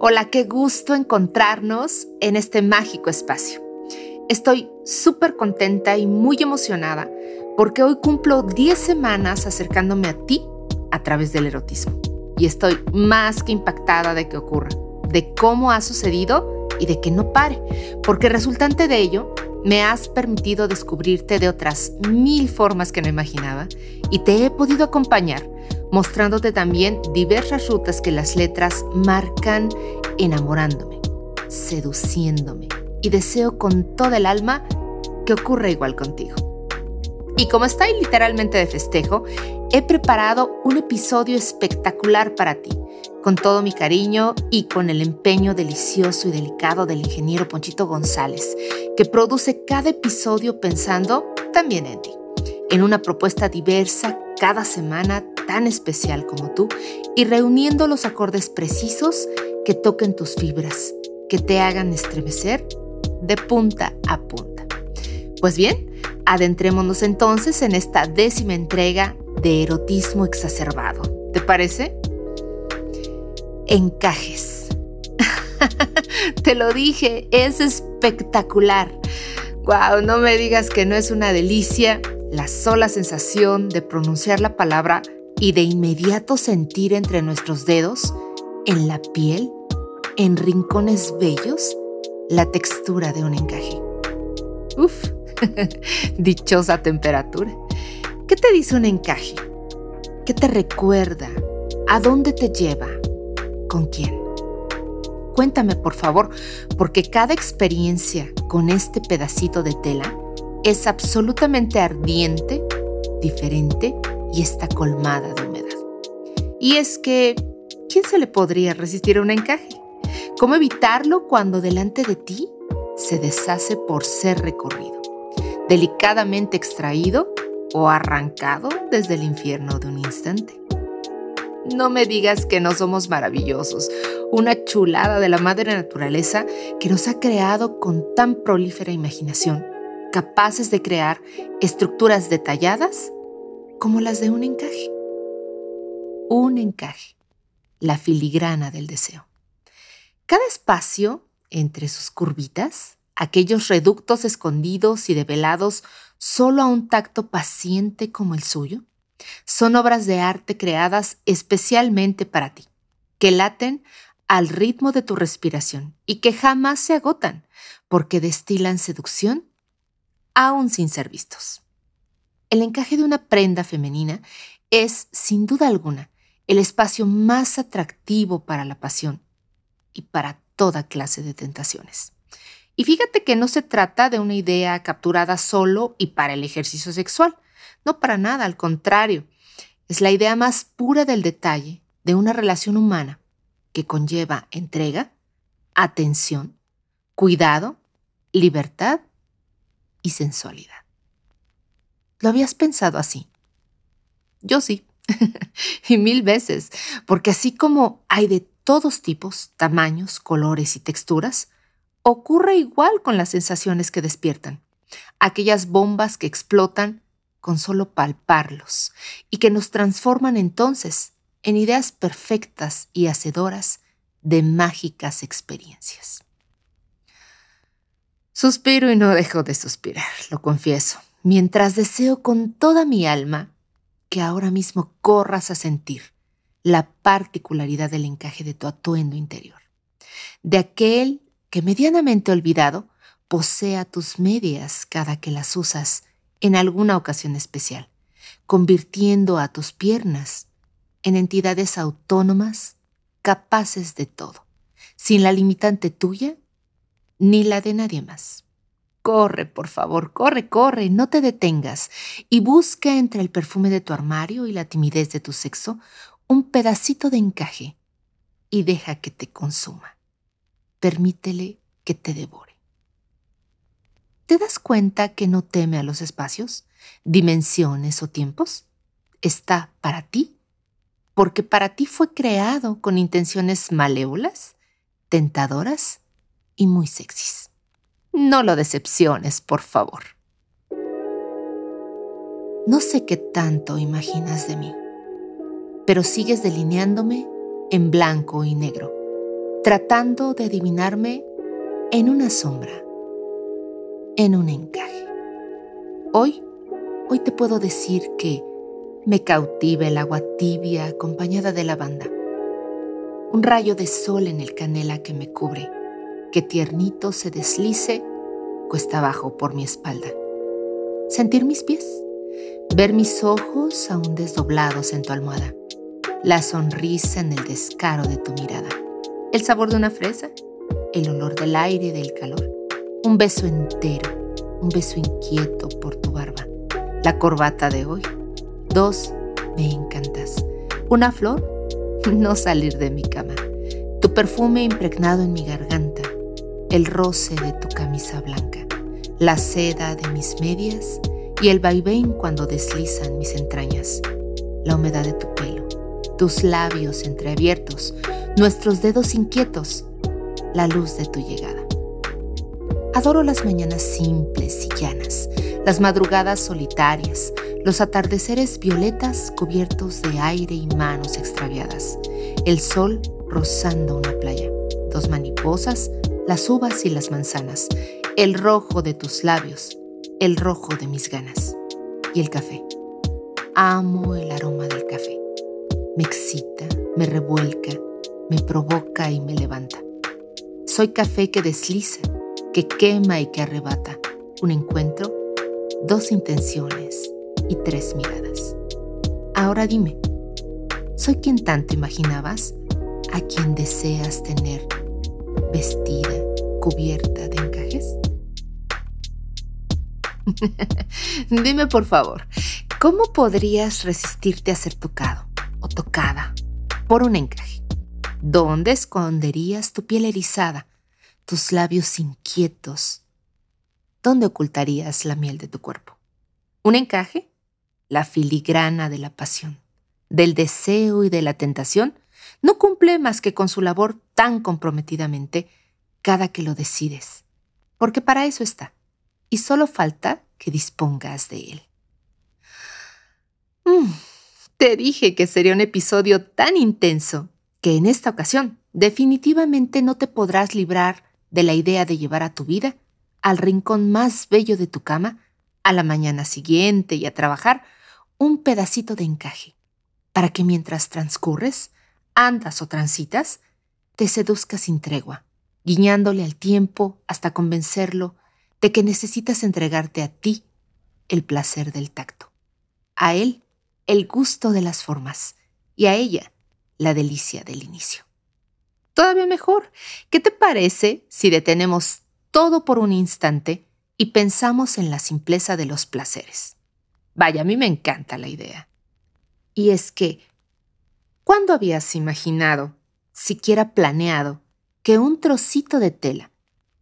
Hola, qué gusto encontrarnos en este mágico espacio. Estoy súper contenta y muy emocionada porque hoy cumplo 10 semanas acercándome a ti a través del erotismo. Y estoy más que impactada de que ocurra, de cómo ha sucedido y de que no pare, porque resultante de ello, me has permitido descubrirte de otras mil formas que no imaginaba y te he podido acompañar mostrándote también diversas rutas que las letras marcan enamorándome, seduciéndome y deseo con toda el alma que ocurra igual contigo. Y como ahí literalmente de festejo, he preparado un episodio espectacular para ti, con todo mi cariño y con el empeño delicioso y delicado del ingeniero Ponchito González, que produce cada episodio pensando también en ti, en una propuesta diversa cada semana tan especial como tú y reuniendo los acordes precisos que toquen tus fibras, que te hagan estremecer de punta a punta. Pues bien, adentrémonos entonces en esta décima entrega de erotismo exacerbado. ¿Te parece? Encajes. Te lo dije, es espectacular. Wow, no me digas que no es una delicia la sola sensación de pronunciar la palabra y de inmediato sentir entre nuestros dedos, en la piel, en rincones bellos, la textura de un encaje. Uf, dichosa temperatura. ¿Qué te dice un encaje? ¿Qué te recuerda? ¿A dónde te lleva? ¿Con quién? Cuéntame, por favor, porque cada experiencia con este pedacito de tela es absolutamente ardiente, diferente y está colmada de humedad. Y es que, ¿quién se le podría resistir a un encaje? ¿Cómo evitarlo cuando delante de ti se deshace por ser recorrido, delicadamente extraído o arrancado desde el infierno de un instante? No me digas que no somos maravillosos, una chulada de la madre naturaleza que nos ha creado con tan prolífera imaginación, capaces de crear estructuras detalladas como las de un encaje. Un encaje, la filigrana del deseo. Cada espacio entre sus curvitas, aquellos reductos escondidos y develados solo a un tacto paciente como el suyo, son obras de arte creadas especialmente para ti, que laten al ritmo de tu respiración y que jamás se agotan, porque destilan seducción aún sin ser vistos. El encaje de una prenda femenina es, sin duda alguna, el espacio más atractivo para la pasión y para toda clase de tentaciones. Y fíjate que no se trata de una idea capturada solo y para el ejercicio sexual, no para nada, al contrario, es la idea más pura del detalle de una relación humana que conlleva entrega, atención, cuidado, libertad y sensualidad. ¿Lo habías pensado así? Yo sí, y mil veces, porque así como hay de todos tipos, tamaños, colores y texturas, ocurre igual con las sensaciones que despiertan, aquellas bombas que explotan con solo palparlos y que nos transforman entonces en ideas perfectas y hacedoras de mágicas experiencias. Suspiro y no dejo de suspirar, lo confieso mientras deseo con toda mi alma que ahora mismo corras a sentir la particularidad del encaje de tu atuendo interior, de aquel que medianamente olvidado posea tus medias cada que las usas en alguna ocasión especial, convirtiendo a tus piernas en entidades autónomas capaces de todo, sin la limitante tuya ni la de nadie más. Corre, por favor, corre, corre, no te detengas y busca entre el perfume de tu armario y la timidez de tu sexo un pedacito de encaje y deja que te consuma. Permítele que te devore. ¿Te das cuenta que no teme a los espacios, dimensiones o tiempos? Está para ti, porque para ti fue creado con intenciones malévolas, tentadoras y muy sexys. No lo decepciones, por favor. No sé qué tanto imaginas de mí, pero sigues delineándome en blanco y negro, tratando de adivinarme en una sombra, en un encaje. Hoy, hoy te puedo decir que me cautiva el agua tibia acompañada de lavanda, un rayo de sol en el canela que me cubre, que tiernito se deslice cuesta abajo por mi espalda. Sentir mis pies, ver mis ojos aún desdoblados en tu almohada, la sonrisa en el descaro de tu mirada, el sabor de una fresa, el olor del aire y del calor, un beso entero, un beso inquieto por tu barba, la corbata de hoy. Dos, me encantas. Una flor, no salir de mi cama. Tu perfume impregnado en mi garganta, el roce de tu camisa blanca, la seda de mis medias y el vaivén cuando deslizan mis entrañas, la humedad de tu pelo, tus labios entreabiertos, nuestros dedos inquietos, la luz de tu llegada. Adoro las mañanas simples y llanas, las madrugadas solitarias, los atardeceres violetas cubiertos de aire y manos extraviadas, el sol rozando una playa, dos mariposas las uvas y las manzanas, el rojo de tus labios, el rojo de mis ganas y el café. Amo el aroma del café. Me excita, me revuelca, me provoca y me levanta. Soy café que desliza, que quema y que arrebata. Un encuentro, dos intenciones y tres miradas. Ahora dime, ¿soy quien tanto imaginabas? ¿A quien deseas tener vestida, cubierta de encajes? Dime por favor, ¿cómo podrías resistirte a ser tocado o tocada por un encaje? ¿Dónde esconderías tu piel erizada, tus labios inquietos? ¿Dónde ocultarías la miel de tu cuerpo? ¿Un encaje? La filigrana de la pasión, del deseo y de la tentación no cumple más que con su labor tan comprometidamente cada que lo decides, porque para eso está, y solo falta que dispongas de él. Mm, te dije que sería un episodio tan intenso que en esta ocasión definitivamente no te podrás librar de la idea de llevar a tu vida al rincón más bello de tu cama, a la mañana siguiente y a trabajar un pedacito de encaje, para que mientras transcurres andas o transitas, te seduzca sin tregua, guiñándole al tiempo hasta convencerlo de que necesitas entregarte a ti el placer del tacto, a él el gusto de las formas y a ella la delicia del inicio. Todavía mejor, ¿qué te parece si detenemos todo por un instante y pensamos en la simpleza de los placeres? Vaya, a mí me encanta la idea. Y es que ¿Cuándo habías imaginado, siquiera planeado, que un trocito de tela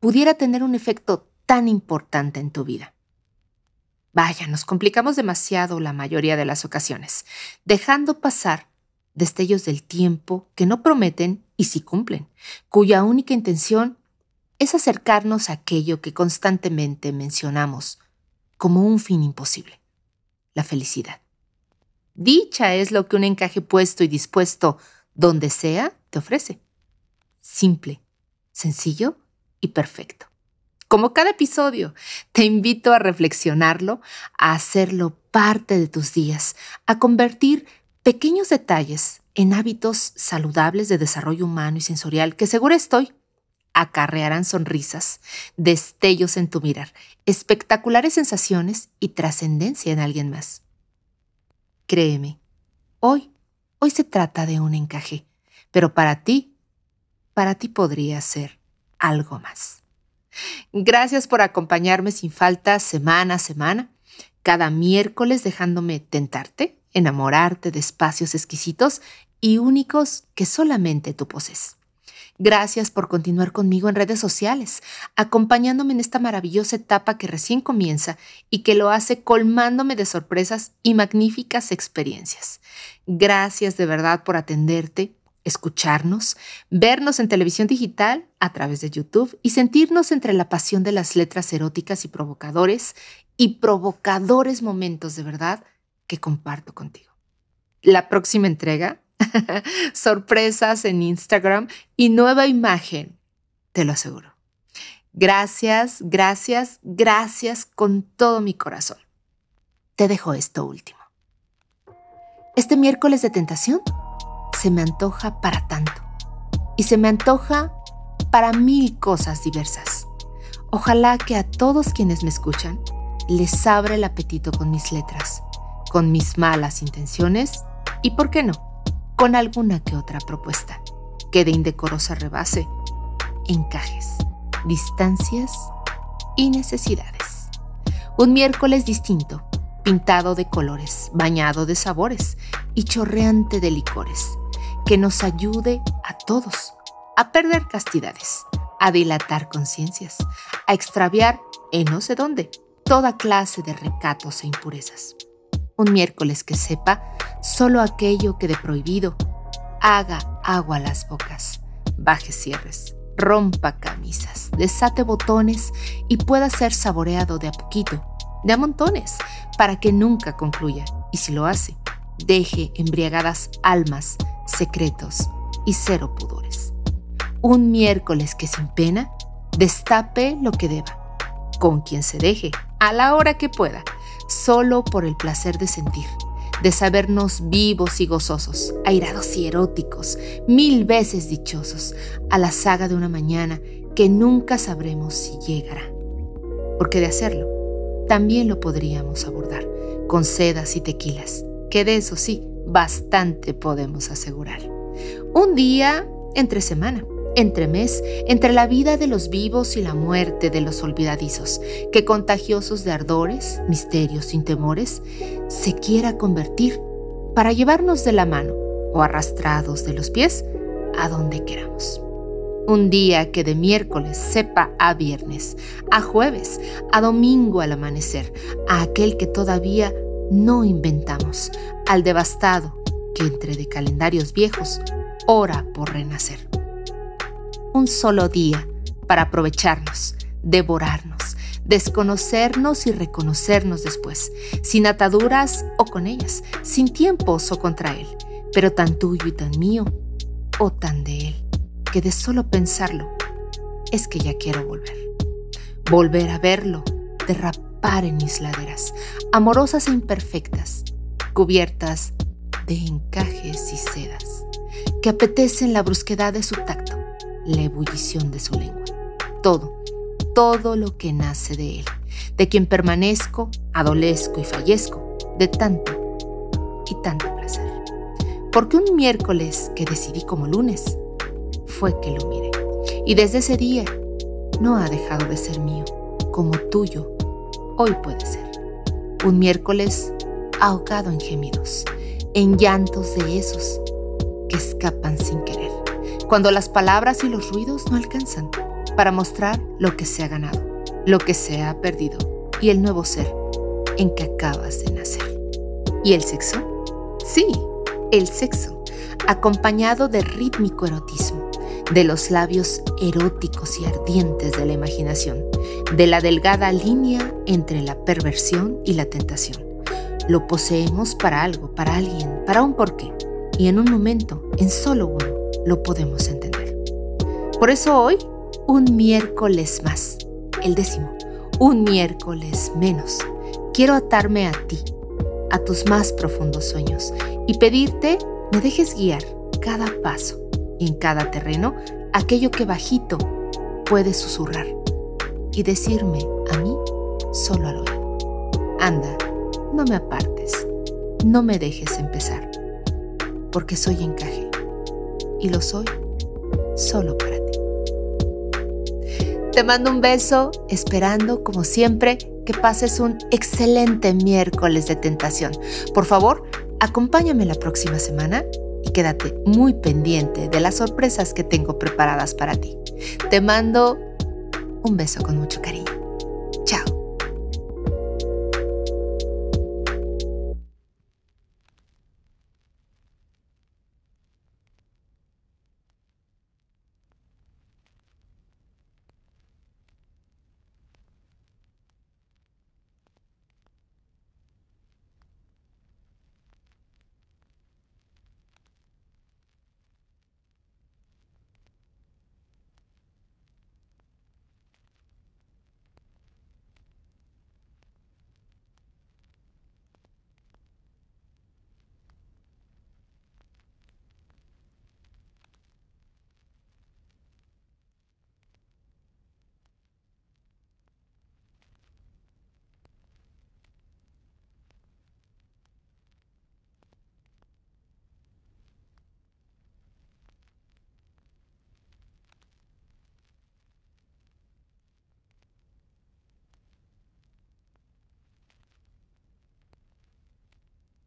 pudiera tener un efecto tan importante en tu vida? Vaya, nos complicamos demasiado la mayoría de las ocasiones, dejando pasar destellos del tiempo que no prometen y sí cumplen, cuya única intención es acercarnos a aquello que constantemente mencionamos como un fin imposible, la felicidad. Dicha es lo que un encaje puesto y dispuesto donde sea te ofrece. Simple, sencillo y perfecto. Como cada episodio, te invito a reflexionarlo, a hacerlo parte de tus días, a convertir pequeños detalles en hábitos saludables de desarrollo humano y sensorial que seguro estoy acarrearán sonrisas, destellos en tu mirar, espectaculares sensaciones y trascendencia en alguien más. Créeme, hoy, hoy se trata de un encaje, pero para ti, para ti podría ser algo más. Gracias por acompañarme sin falta semana a semana, cada miércoles dejándome tentarte, enamorarte de espacios exquisitos y únicos que solamente tú poses. Gracias por continuar conmigo en redes sociales, acompañándome en esta maravillosa etapa que recién comienza y que lo hace colmándome de sorpresas y magníficas experiencias. Gracias de verdad por atenderte, escucharnos, vernos en televisión digital a través de YouTube y sentirnos entre la pasión de las letras eróticas y provocadores y provocadores momentos de verdad que comparto contigo. La próxima entrega sorpresas en Instagram y nueva imagen, te lo aseguro. Gracias, gracias, gracias con todo mi corazón. Te dejo esto último. Este miércoles de tentación se me antoja para tanto y se me antoja para mil cosas diversas. Ojalá que a todos quienes me escuchan les abra el apetito con mis letras, con mis malas intenciones y, ¿por qué no?, con alguna que otra propuesta que de indecorosa rebase encajes, distancias y necesidades. Un miércoles distinto, pintado de colores, bañado de sabores y chorreante de licores, que nos ayude a todos a perder castidades, a dilatar conciencias, a extraviar en no sé dónde toda clase de recatos e impurezas. Un miércoles que sepa solo aquello que de prohibido haga agua las bocas, baje cierres, rompa camisas, desate botones y pueda ser saboreado de a poquito, de a montones, para que nunca concluya, y si lo hace, deje embriagadas almas, secretos y cero pudores. Un miércoles que sin pena destape lo que deba, con quien se deje, a la hora que pueda, solo por el placer de sentir, de sabernos vivos y gozosos, airados y eróticos, mil veces dichosos, a la saga de una mañana que nunca sabremos si llegará. Porque de hacerlo, también lo podríamos abordar con sedas y tequilas, que de eso sí, bastante podemos asegurar. Un día entre semana entre mes, entre la vida de los vivos y la muerte de los olvidadizos, que contagiosos de ardores, misterios sin temores, se quiera convertir para llevarnos de la mano o arrastrados de los pies a donde queramos. Un día que de miércoles sepa a viernes, a jueves, a domingo al amanecer, a aquel que todavía no inventamos, al devastado que entre de calendarios viejos ora por renacer un solo día para aprovecharnos, devorarnos, desconocernos y reconocernos después, sin ataduras o con ellas, sin tiempos o contra él, pero tan tuyo y tan mío o tan de él, que de solo pensarlo es que ya quiero volver. Volver a verlo, derrapar en mis laderas, amorosas e imperfectas, cubiertas de encajes y sedas, que apetecen la brusquedad de su tacto la ebullición de su lengua. Todo, todo lo que nace de él, de quien permanezco, adolezco y fallezco, de tanto y tanto placer. Porque un miércoles que decidí como lunes fue que lo miré. Y desde ese día no ha dejado de ser mío, como tuyo hoy puede ser. Un miércoles ahogado en gemidos, en llantos de esos que escapan sin querer cuando las palabras y los ruidos no alcanzan para mostrar lo que se ha ganado, lo que se ha perdido y el nuevo ser en que acabas de nacer. ¿Y el sexo? Sí, el sexo, acompañado de rítmico erotismo, de los labios eróticos y ardientes de la imaginación, de la delgada línea entre la perversión y la tentación. Lo poseemos para algo, para alguien, para un porqué, y en un momento, en solo uno, lo podemos entender. Por eso hoy, un miércoles más, el décimo, un miércoles menos, quiero atarme a ti, a tus más profundos sueños y pedirte me dejes guiar cada paso y en cada terreno aquello que bajito puedes susurrar y decirme a mí solo al oído. Anda, no me apartes, no me dejes empezar, porque soy encaje y lo soy solo para ti. Te mando un beso, esperando, como siempre, que pases un excelente miércoles de tentación. Por favor, acompáñame la próxima semana y quédate muy pendiente de las sorpresas que tengo preparadas para ti. Te mando un beso con mucho cariño.